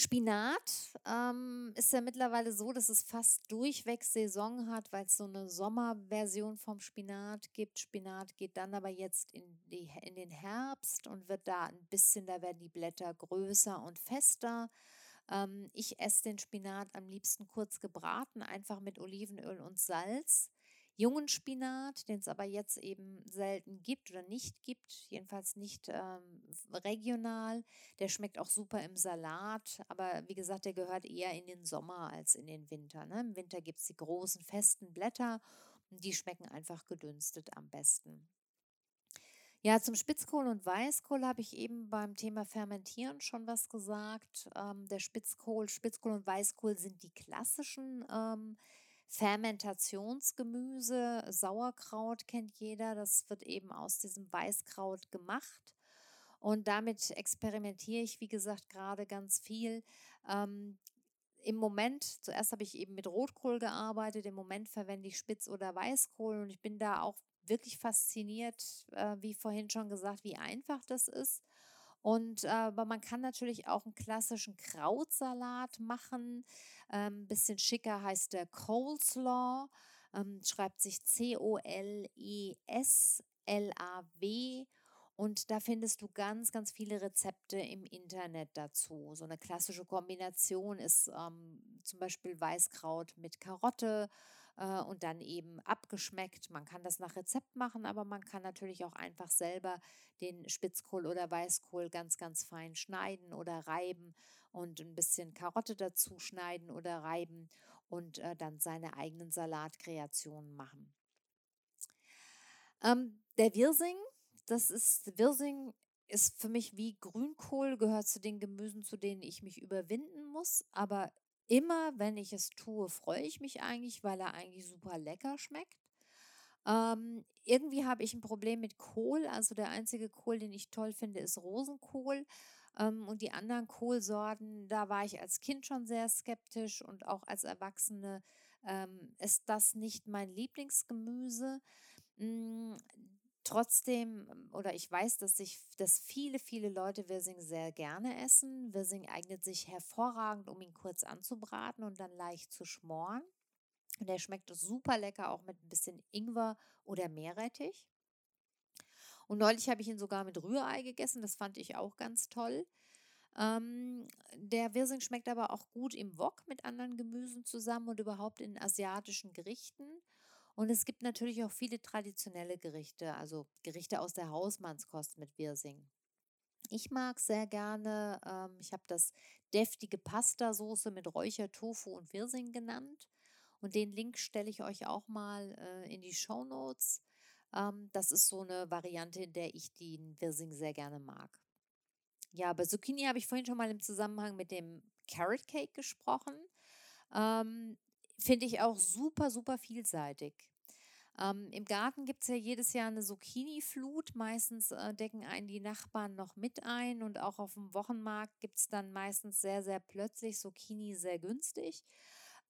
Spinat ähm, ist ja mittlerweile so, dass es fast durchweg Saison hat, weil es so eine Sommerversion vom Spinat gibt. Spinat geht dann aber jetzt in, die, in den Herbst und wird da ein bisschen, da werden die Blätter größer und fester. Ähm, ich esse den Spinat am liebsten kurz gebraten, einfach mit Olivenöl und Salz. Jungen Spinat, den es aber jetzt eben selten gibt oder nicht gibt, jedenfalls nicht ähm, regional. Der schmeckt auch super im Salat, aber wie gesagt, der gehört eher in den Sommer als in den Winter. Ne? Im Winter gibt es die großen, festen Blätter und die schmecken einfach gedünstet am besten. Ja, zum Spitzkohl und Weißkohl habe ich eben beim Thema Fermentieren schon was gesagt. Ähm, der Spitzkohl, Spitzkohl und Weißkohl sind die klassischen ähm, Fermentationsgemüse. Sauerkraut kennt jeder, das wird eben aus diesem Weißkraut gemacht. Und damit experimentiere ich, wie gesagt, gerade ganz viel. Ähm, im Moment, zuerst habe ich eben mit Rotkohl gearbeitet, im Moment verwende ich Spitz- oder Weißkohl und ich bin da auch wirklich fasziniert, äh, wie vorhin schon gesagt, wie einfach das ist. Und äh, aber man kann natürlich auch einen klassischen Krautsalat machen. Ein ähm, bisschen schicker heißt der Coleslaw. Ähm, schreibt sich C-O-L-E-S-L-A-W. Und da findest du ganz, ganz viele Rezepte im Internet dazu. So eine klassische Kombination ist ähm, zum Beispiel Weißkraut mit Karotte äh, und dann eben abgeschmeckt. Man kann das nach Rezept machen, aber man kann natürlich auch einfach selber den Spitzkohl oder Weißkohl ganz, ganz fein schneiden oder reiben und ein bisschen Karotte dazu schneiden oder reiben und äh, dann seine eigenen Salatkreationen machen. Ähm, der Wirsing, das ist Wirsing ist für mich wie Grünkohl, gehört zu den Gemüsen, zu denen ich mich überwinden muss, aber immer, wenn ich es tue, freue ich mich eigentlich, weil er eigentlich super lecker schmeckt. Ähm, irgendwie habe ich ein Problem mit Kohl. Also der einzige Kohl, den ich toll finde, ist Rosenkohl. Ähm, und die anderen Kohlsorten, da war ich als Kind schon sehr skeptisch und auch als Erwachsene ähm, ist das nicht mein Lieblingsgemüse. Trotzdem, oder ich weiß, dass sich, dass viele, viele Leute Wirsing sehr gerne essen. Wirsing eignet sich hervorragend, um ihn kurz anzubraten und dann leicht zu schmoren. Und der schmeckt super lecker, auch mit ein bisschen Ingwer oder Meerrettich. Und neulich habe ich ihn sogar mit Rührei gegessen, das fand ich auch ganz toll. Ähm, der Wirsing schmeckt aber auch gut im Wok mit anderen Gemüsen zusammen und überhaupt in asiatischen Gerichten. Und es gibt natürlich auch viele traditionelle Gerichte, also Gerichte aus der Hausmannskost mit Wirsing. Ich mag sehr gerne, ähm, ich habe das deftige Pasta-Soße mit Räuchertofu und Wirsing genannt. Und den Link stelle ich euch auch mal äh, in die Show Notes. Ähm, das ist so eine Variante, in der ich den Wirsing sehr gerne mag. Ja, bei Zucchini habe ich vorhin schon mal im Zusammenhang mit dem Carrot Cake gesprochen. Ähm, Finde ich auch super, super vielseitig. Ähm, Im Garten gibt es ja jedes Jahr eine Zucchini-Flut. Meistens äh, decken einen die Nachbarn noch mit ein und auch auf dem Wochenmarkt gibt es dann meistens sehr, sehr plötzlich Zucchini sehr günstig.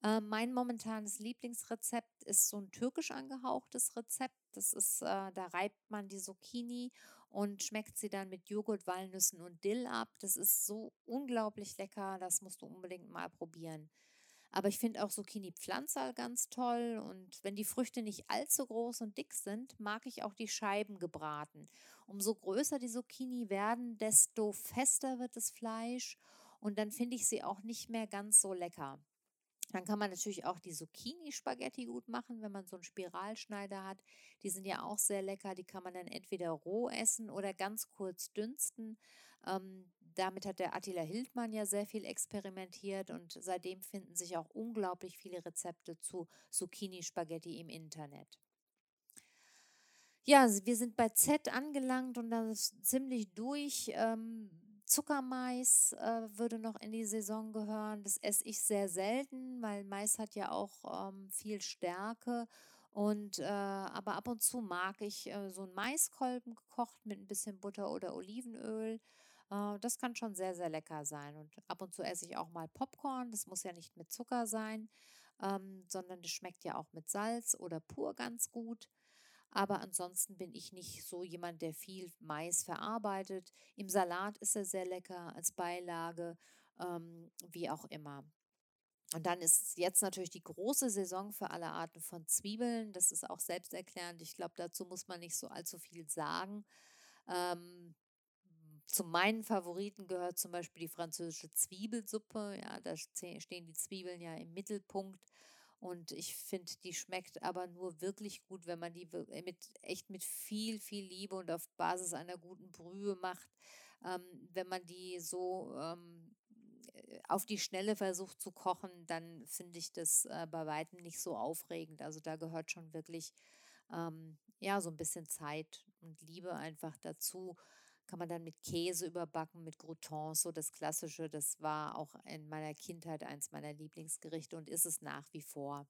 Äh, mein momentanes Lieblingsrezept ist so ein türkisch angehauchtes Rezept. Das ist, äh, da reibt man die Zucchini und schmeckt sie dann mit Joghurt, Walnüssen und Dill ab. Das ist so unglaublich lecker. Das musst du unbedingt mal probieren. Aber ich finde auch Zucchini-Pflanzerl ganz toll. Und wenn die Früchte nicht allzu groß und dick sind, mag ich auch die Scheiben gebraten. Umso größer die Zucchini werden, desto fester wird das Fleisch. Und dann finde ich sie auch nicht mehr ganz so lecker. Dann kann man natürlich auch die Zucchini-Spaghetti gut machen, wenn man so einen Spiralschneider hat. Die sind ja auch sehr lecker. Die kann man dann entweder roh essen oder ganz kurz dünsten. Ähm, damit hat der Attila Hildmann ja sehr viel experimentiert und seitdem finden sich auch unglaublich viele Rezepte zu Zucchini-Spaghetti im Internet. Ja, wir sind bei Z angelangt und das ist ziemlich durch. Ähm, Zuckermais äh, würde noch in die Saison gehören. Das esse ich sehr selten, weil Mais hat ja auch ähm, viel Stärke. Und äh, aber ab und zu mag ich äh, so einen Maiskolben gekocht mit ein bisschen Butter oder Olivenöl. Äh, das kann schon sehr, sehr lecker sein. Und ab und zu esse ich auch mal Popcorn. Das muss ja nicht mit Zucker sein, ähm, sondern das schmeckt ja auch mit Salz oder pur ganz gut. Aber ansonsten bin ich nicht so jemand, der viel Mais verarbeitet. Im Salat ist er sehr lecker als Beilage, ähm, wie auch immer. Und dann ist jetzt natürlich die große Saison für alle Arten von Zwiebeln. Das ist auch selbsterklärend. Ich glaube, dazu muss man nicht so allzu viel sagen. Ähm, zu meinen Favoriten gehört zum Beispiel die französische Zwiebelsuppe. Ja, da stehen die Zwiebeln ja im Mittelpunkt. Und ich finde, die schmeckt aber nur wirklich gut, wenn man die äh, mit, echt mit viel, viel Liebe und auf Basis einer guten Brühe macht. Ähm, wenn man die so ähm, äh, auf die Schnelle versucht zu kochen, dann finde ich das äh, bei weitem nicht so aufregend. Also da gehört schon wirklich ähm, ja so ein bisschen Zeit und Liebe einfach dazu kann man dann mit Käse überbacken, mit Croutons, so das Klassische. Das war auch in meiner Kindheit eins meiner Lieblingsgerichte und ist es nach wie vor.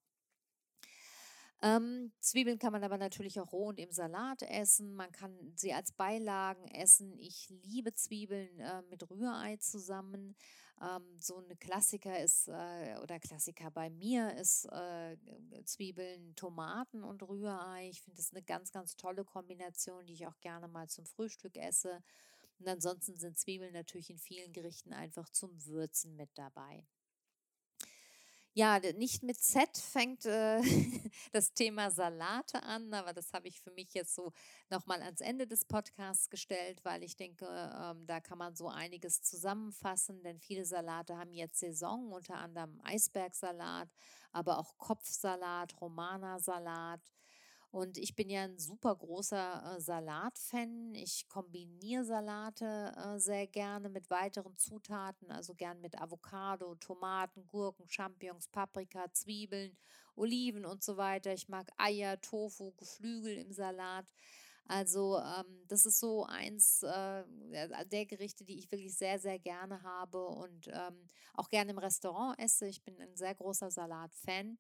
Ähm, Zwiebeln kann man aber natürlich auch roh und im Salat essen. Man kann sie als Beilagen essen. Ich liebe Zwiebeln äh, mit Rührei zusammen. Ähm, so ein Klassiker ist, äh, oder Klassiker bei mir ist äh, Zwiebeln, Tomaten und Rührei. Ich finde das eine ganz, ganz tolle Kombination, die ich auch gerne mal zum Frühstück esse. Und ansonsten sind Zwiebeln natürlich in vielen Gerichten einfach zum Würzen mit dabei. Ja, nicht mit Z fängt äh, das Thema Salate an, aber das habe ich für mich jetzt so nochmal ans Ende des Podcasts gestellt, weil ich denke, ähm, da kann man so einiges zusammenfassen, denn viele Salate haben jetzt Saison, unter anderem Eisbergsalat, aber auch Kopfsalat, Romana-Salat. Und ich bin ja ein super großer äh, Salatfan. Ich kombiniere Salate äh, sehr gerne mit weiteren Zutaten, also gern mit Avocado, Tomaten, Gurken, Champignons, Paprika, Zwiebeln, Oliven und so weiter. Ich mag Eier, Tofu, Geflügel im Salat. Also ähm, das ist so eins äh, der Gerichte, die ich wirklich sehr, sehr gerne habe und ähm, auch gerne im Restaurant esse. Ich bin ein sehr großer Salat-Fan.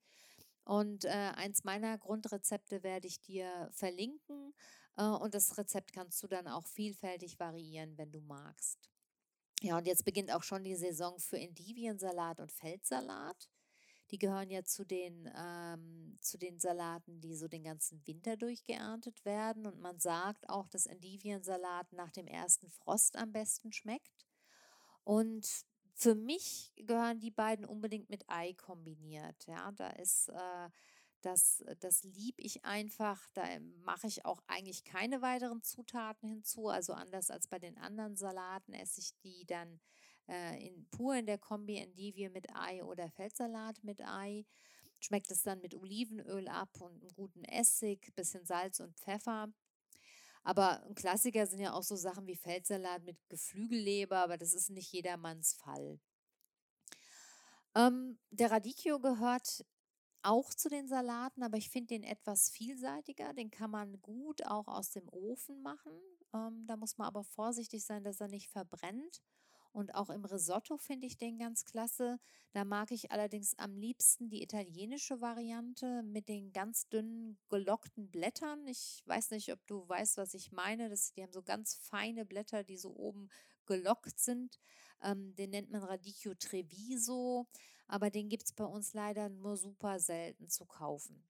Und äh, eins meiner Grundrezepte werde ich dir verlinken. Äh, und das Rezept kannst du dann auch vielfältig variieren, wenn du magst. Ja, und jetzt beginnt auch schon die Saison für Endiviensalat und Feldsalat. Die gehören ja zu den, ähm, zu den Salaten, die so den ganzen Winter durchgeerntet werden. Und man sagt auch, dass Endiviensalat nach dem ersten Frost am besten schmeckt. Und für mich gehören die beiden unbedingt mit Ei kombiniert. Ja, da ist äh, das, das lieb ich einfach. Da mache ich auch eigentlich keine weiteren Zutaten hinzu. Also anders als bei den anderen Salaten esse ich die dann äh, in, pur in der Kombi Endivie mit Ei oder Feldsalat mit Ei. Schmeckt es dann mit Olivenöl ab und einem guten Essig, bisschen Salz und Pfeffer. Aber ein Klassiker sind ja auch so Sachen wie Feldsalat mit Geflügelleber, aber das ist nicht jedermanns Fall. Ähm, der Radicchio gehört auch zu den Salaten, aber ich finde den etwas vielseitiger. Den kann man gut auch aus dem Ofen machen. Ähm, da muss man aber vorsichtig sein, dass er nicht verbrennt. Und auch im Risotto finde ich den ganz klasse. Da mag ich allerdings am liebsten die italienische Variante mit den ganz dünnen gelockten Blättern. Ich weiß nicht, ob du weißt, was ich meine. Das, die haben so ganz feine Blätter, die so oben gelockt sind. Ähm, den nennt man Radicchio Treviso, aber den gibt es bei uns leider nur super selten zu kaufen.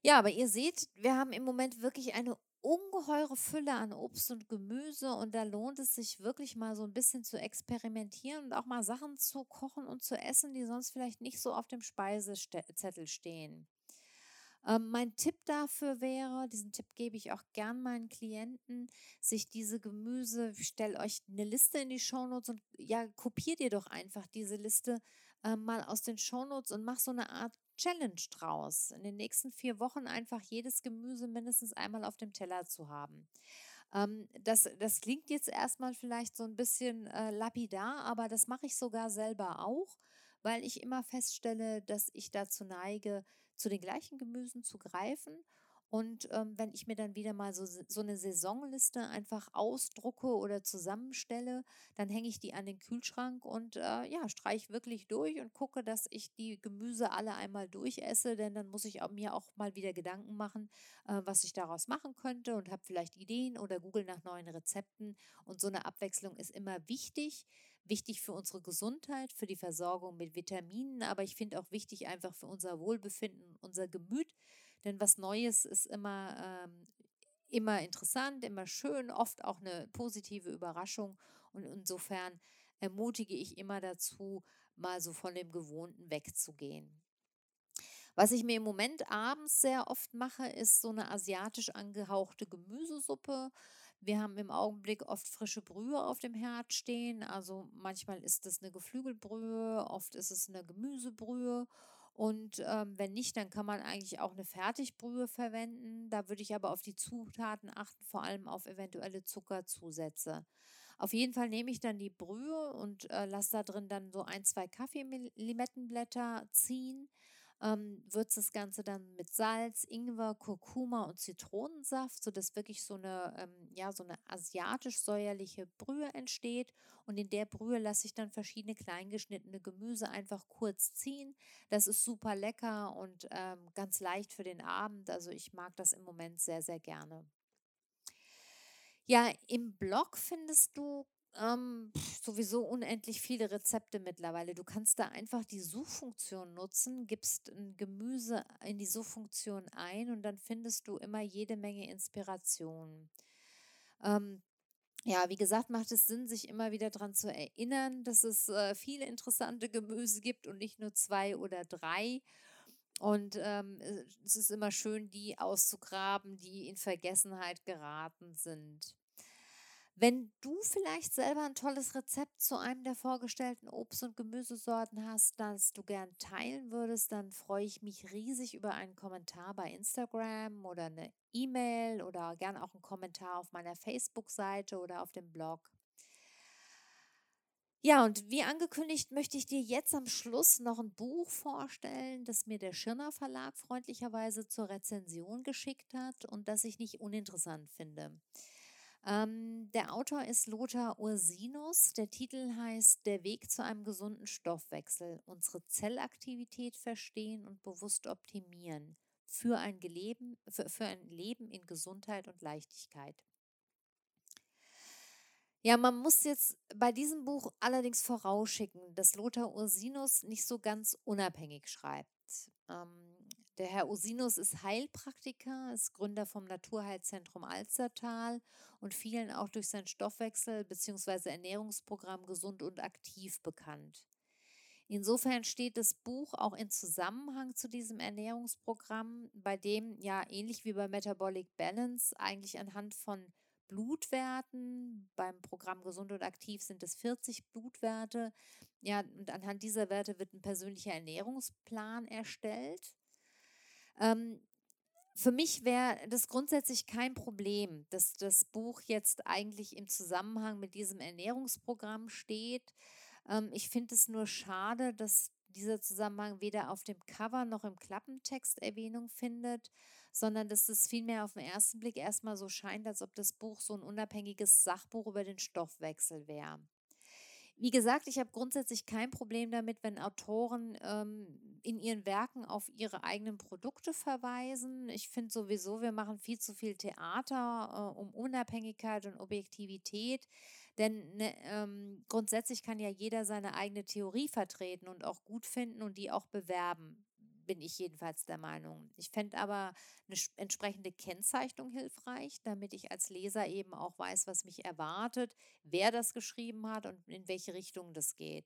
Ja, aber ihr seht, wir haben im Moment wirklich eine ungeheure Fülle an Obst und Gemüse und da lohnt es sich wirklich mal so ein bisschen zu experimentieren und auch mal Sachen zu kochen und zu essen, die sonst vielleicht nicht so auf dem Speisezettel stehen. Ähm, mein Tipp dafür wäre, diesen Tipp gebe ich auch gern meinen Klienten, sich diese Gemüse, stell euch eine Liste in die Shownotes und ja, kopiert ihr doch einfach diese Liste äh, mal aus den Shownotes und mach so eine Art Challenge draus. In den nächsten vier Wochen einfach jedes Gemüse mindestens einmal auf dem Teller zu haben. Ähm, das, das klingt jetzt erstmal vielleicht so ein bisschen äh, lapidar, aber das mache ich sogar selber auch, weil ich immer feststelle, dass ich dazu neige, zu den gleichen Gemüsen zu greifen und ähm, wenn ich mir dann wieder mal so, so eine Saisonliste einfach ausdrucke oder zusammenstelle, dann hänge ich die an den Kühlschrank und äh, ja, streiche wirklich durch und gucke, dass ich die Gemüse alle einmal durchesse, denn dann muss ich auch, mir auch mal wieder Gedanken machen, äh, was ich daraus machen könnte und habe vielleicht Ideen oder google nach neuen Rezepten. Und so eine Abwechslung ist immer wichtig wichtig für unsere Gesundheit, für die Versorgung mit Vitaminen, aber ich finde auch wichtig einfach für unser Wohlbefinden, unser Gemüt. Denn was Neues ist immer, ähm, immer interessant, immer schön, oft auch eine positive Überraschung. Und insofern ermutige ich immer dazu, mal so von dem Gewohnten wegzugehen. Was ich mir im Moment abends sehr oft mache, ist so eine asiatisch angehauchte Gemüsesuppe. Wir haben im Augenblick oft frische Brühe auf dem Herd stehen. Also manchmal ist es eine Geflügelbrühe, oft ist es eine Gemüsebrühe. Und ähm, wenn nicht, dann kann man eigentlich auch eine Fertigbrühe verwenden. Da würde ich aber auf die Zutaten achten, vor allem auf eventuelle Zuckerzusätze. Auf jeden Fall nehme ich dann die Brühe und äh, lasse da drin dann so ein, zwei Kaffeelimettenblätter ziehen ähm, würze das Ganze dann mit Salz, Ingwer, Kurkuma und Zitronensaft, sodass wirklich so eine, ähm, ja, so eine asiatisch-säuerliche Brühe entsteht. Und in der Brühe lasse ich dann verschiedene kleingeschnittene Gemüse einfach kurz ziehen. Das ist super lecker und ähm, ganz leicht für den Abend. Also ich mag das im Moment sehr, sehr gerne. Ja, im Blog findest du ähm, sowieso unendlich viele Rezepte mittlerweile. Du kannst da einfach die Suchfunktion nutzen, gibst ein Gemüse in die Suchfunktion ein und dann findest du immer jede Menge Inspiration. Ähm, ja, wie gesagt, macht es Sinn, sich immer wieder daran zu erinnern, dass es äh, viele interessante Gemüse gibt und nicht nur zwei oder drei. Und ähm, es ist immer schön, die auszugraben, die in Vergessenheit geraten sind. Wenn du vielleicht selber ein tolles Rezept zu einem der vorgestellten Obst- und Gemüsesorten hast, das du gern teilen würdest, dann freue ich mich riesig über einen Kommentar bei Instagram oder eine E-Mail oder gern auch einen Kommentar auf meiner Facebook-Seite oder auf dem Blog. Ja, und wie angekündigt möchte ich dir jetzt am Schluss noch ein Buch vorstellen, das mir der Schirner Verlag freundlicherweise zur Rezension geschickt hat und das ich nicht uninteressant finde. Ähm, der Autor ist Lothar Ursinus. Der Titel heißt Der Weg zu einem gesunden Stoffwechsel. Unsere Zellaktivität verstehen und bewusst optimieren. Für ein, Leben, für, für ein Leben in Gesundheit und Leichtigkeit. Ja, man muss jetzt bei diesem Buch allerdings vorausschicken, dass Lothar Ursinus nicht so ganz unabhängig schreibt. Ähm, der Herr Usinus ist Heilpraktiker, ist Gründer vom Naturheilzentrum Alstertal und vielen auch durch sein Stoffwechsel- bzw. Ernährungsprogramm Gesund und Aktiv bekannt. Insofern steht das Buch auch in Zusammenhang zu diesem Ernährungsprogramm, bei dem ja ähnlich wie bei Metabolic Balance eigentlich anhand von Blutwerten, beim Programm Gesund und Aktiv sind es 40 Blutwerte, ja, und anhand dieser Werte wird ein persönlicher Ernährungsplan erstellt. Ähm, für mich wäre das grundsätzlich kein Problem, dass das Buch jetzt eigentlich im Zusammenhang mit diesem Ernährungsprogramm steht. Ähm, ich finde es nur schade, dass dieser Zusammenhang weder auf dem Cover noch im Klappentext Erwähnung findet, sondern dass es vielmehr auf den ersten Blick erstmal so scheint, als ob das Buch so ein unabhängiges Sachbuch über den Stoffwechsel wäre. Wie gesagt, ich habe grundsätzlich kein Problem damit, wenn Autoren ähm, in ihren Werken auf ihre eigenen Produkte verweisen. Ich finde sowieso, wir machen viel zu viel Theater äh, um Unabhängigkeit und Objektivität. Denn ne, ähm, grundsätzlich kann ja jeder seine eigene Theorie vertreten und auch gut finden und die auch bewerben bin ich jedenfalls der Meinung. Ich fände aber eine entsprechende Kennzeichnung hilfreich, damit ich als Leser eben auch weiß, was mich erwartet, wer das geschrieben hat und in welche Richtung das geht.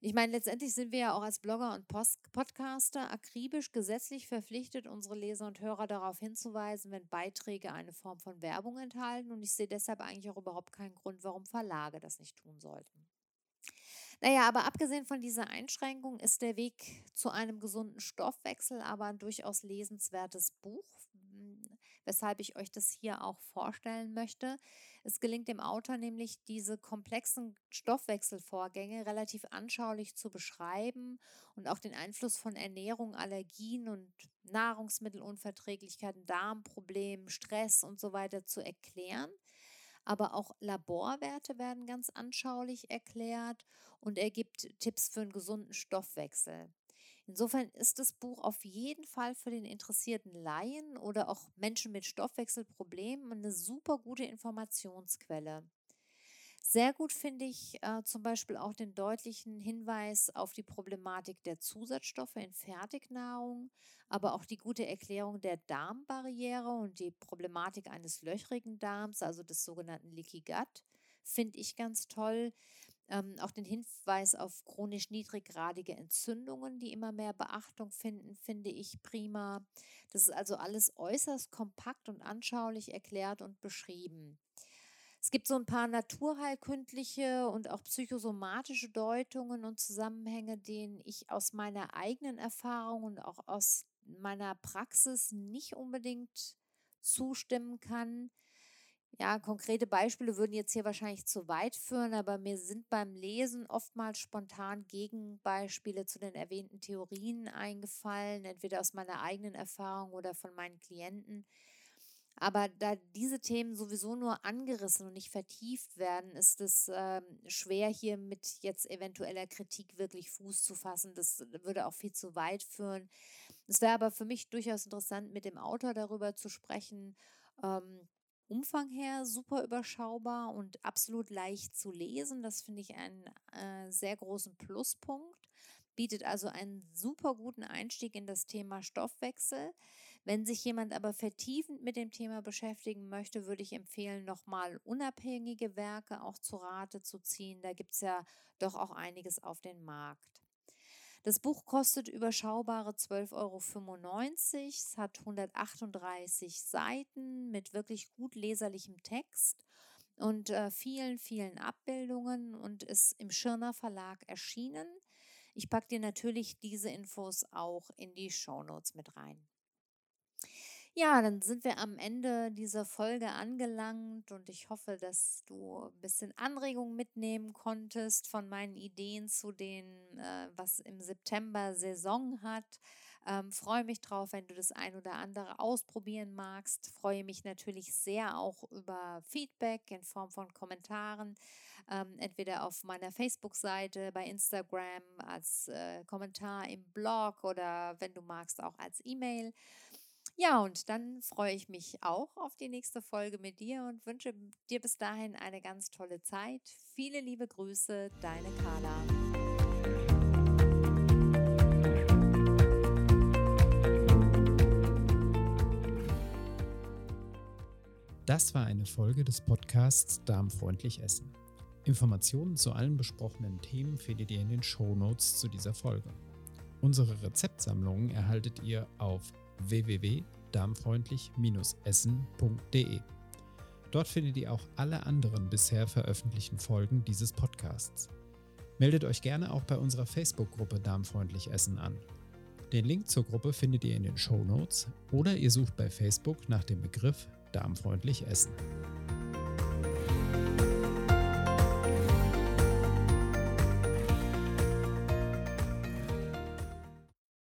Ich meine, letztendlich sind wir ja auch als Blogger und Post Podcaster akribisch gesetzlich verpflichtet, unsere Leser und Hörer darauf hinzuweisen, wenn Beiträge eine Form von Werbung enthalten. Und ich sehe deshalb eigentlich auch überhaupt keinen Grund, warum Verlage das nicht tun sollten. Naja, aber abgesehen von dieser Einschränkung ist der Weg zu einem gesunden Stoffwechsel aber ein durchaus lesenswertes Buch, hm, weshalb ich euch das hier auch vorstellen möchte. Es gelingt dem Autor nämlich, diese komplexen Stoffwechselvorgänge relativ anschaulich zu beschreiben und auch den Einfluss von Ernährung, Allergien und Nahrungsmittelunverträglichkeiten, Darmproblemen, Stress und so weiter zu erklären aber auch Laborwerte werden ganz anschaulich erklärt und er gibt Tipps für einen gesunden Stoffwechsel. Insofern ist das Buch auf jeden Fall für den interessierten Laien oder auch Menschen mit Stoffwechselproblemen eine super gute Informationsquelle. Sehr gut finde ich äh, zum Beispiel auch den deutlichen Hinweis auf die Problematik der Zusatzstoffe in Fertignahrung, aber auch die gute Erklärung der Darmbarriere und die Problematik eines löchrigen Darms, also des sogenannten Leaky Gut, finde ich ganz toll. Ähm, auch den Hinweis auf chronisch niedriggradige Entzündungen, die immer mehr Beachtung finden, finde ich prima. Das ist also alles äußerst kompakt und anschaulich erklärt und beschrieben. Es gibt so ein paar naturheilkundliche und auch psychosomatische Deutungen und Zusammenhänge, denen ich aus meiner eigenen Erfahrung und auch aus meiner Praxis nicht unbedingt zustimmen kann. Ja, konkrete Beispiele würden jetzt hier wahrscheinlich zu weit führen, aber mir sind beim Lesen oftmals spontan Gegenbeispiele zu den erwähnten Theorien eingefallen, entweder aus meiner eigenen Erfahrung oder von meinen Klienten, aber da diese Themen sowieso nur angerissen und nicht vertieft werden, ist es ähm, schwer, hier mit jetzt eventueller Kritik wirklich Fuß zu fassen. Das würde auch viel zu weit führen. Es wäre aber für mich durchaus interessant, mit dem Autor darüber zu sprechen. Ähm, Umfang her super überschaubar und absolut leicht zu lesen. Das finde ich einen äh, sehr großen Pluspunkt. Bietet also einen super guten Einstieg in das Thema Stoffwechsel. Wenn sich jemand aber vertiefend mit dem Thema beschäftigen möchte, würde ich empfehlen, nochmal unabhängige Werke auch zu Rate zu ziehen. Da gibt es ja doch auch einiges auf den Markt. Das Buch kostet überschaubare 12,95 Euro. Es hat 138 Seiten mit wirklich gut leserlichem Text und äh, vielen, vielen Abbildungen und ist im Schirner Verlag erschienen. Ich packe dir natürlich diese Infos auch in die Shownotes mit rein. Ja, dann sind wir am Ende dieser Folge angelangt und ich hoffe, dass du ein bisschen Anregung mitnehmen konntest von meinen Ideen zu den, äh, was im September Saison hat. Ähm, freue mich drauf, wenn du das ein oder andere ausprobieren magst. Freue mich natürlich sehr auch über Feedback in Form von Kommentaren, ähm, entweder auf meiner Facebook-Seite, bei Instagram, als äh, Kommentar im Blog oder wenn du magst auch als E-Mail. Ja, und dann freue ich mich auch auf die nächste Folge mit dir und wünsche dir bis dahin eine ganz tolle Zeit. Viele liebe Grüße, deine Carla. Das war eine Folge des Podcasts Darmfreundlich Essen. Informationen zu allen besprochenen Themen findet ihr in den Shownotes zu dieser Folge. Unsere Rezeptsammlungen erhaltet ihr auf www.darmfreundlich-essen.de. Dort findet ihr auch alle anderen bisher veröffentlichten Folgen dieses Podcasts. Meldet euch gerne auch bei unserer Facebook-Gruppe Darmfreundlich Essen an. Den Link zur Gruppe findet ihr in den Show Notes oder ihr sucht bei Facebook nach dem Begriff Darmfreundlich Essen.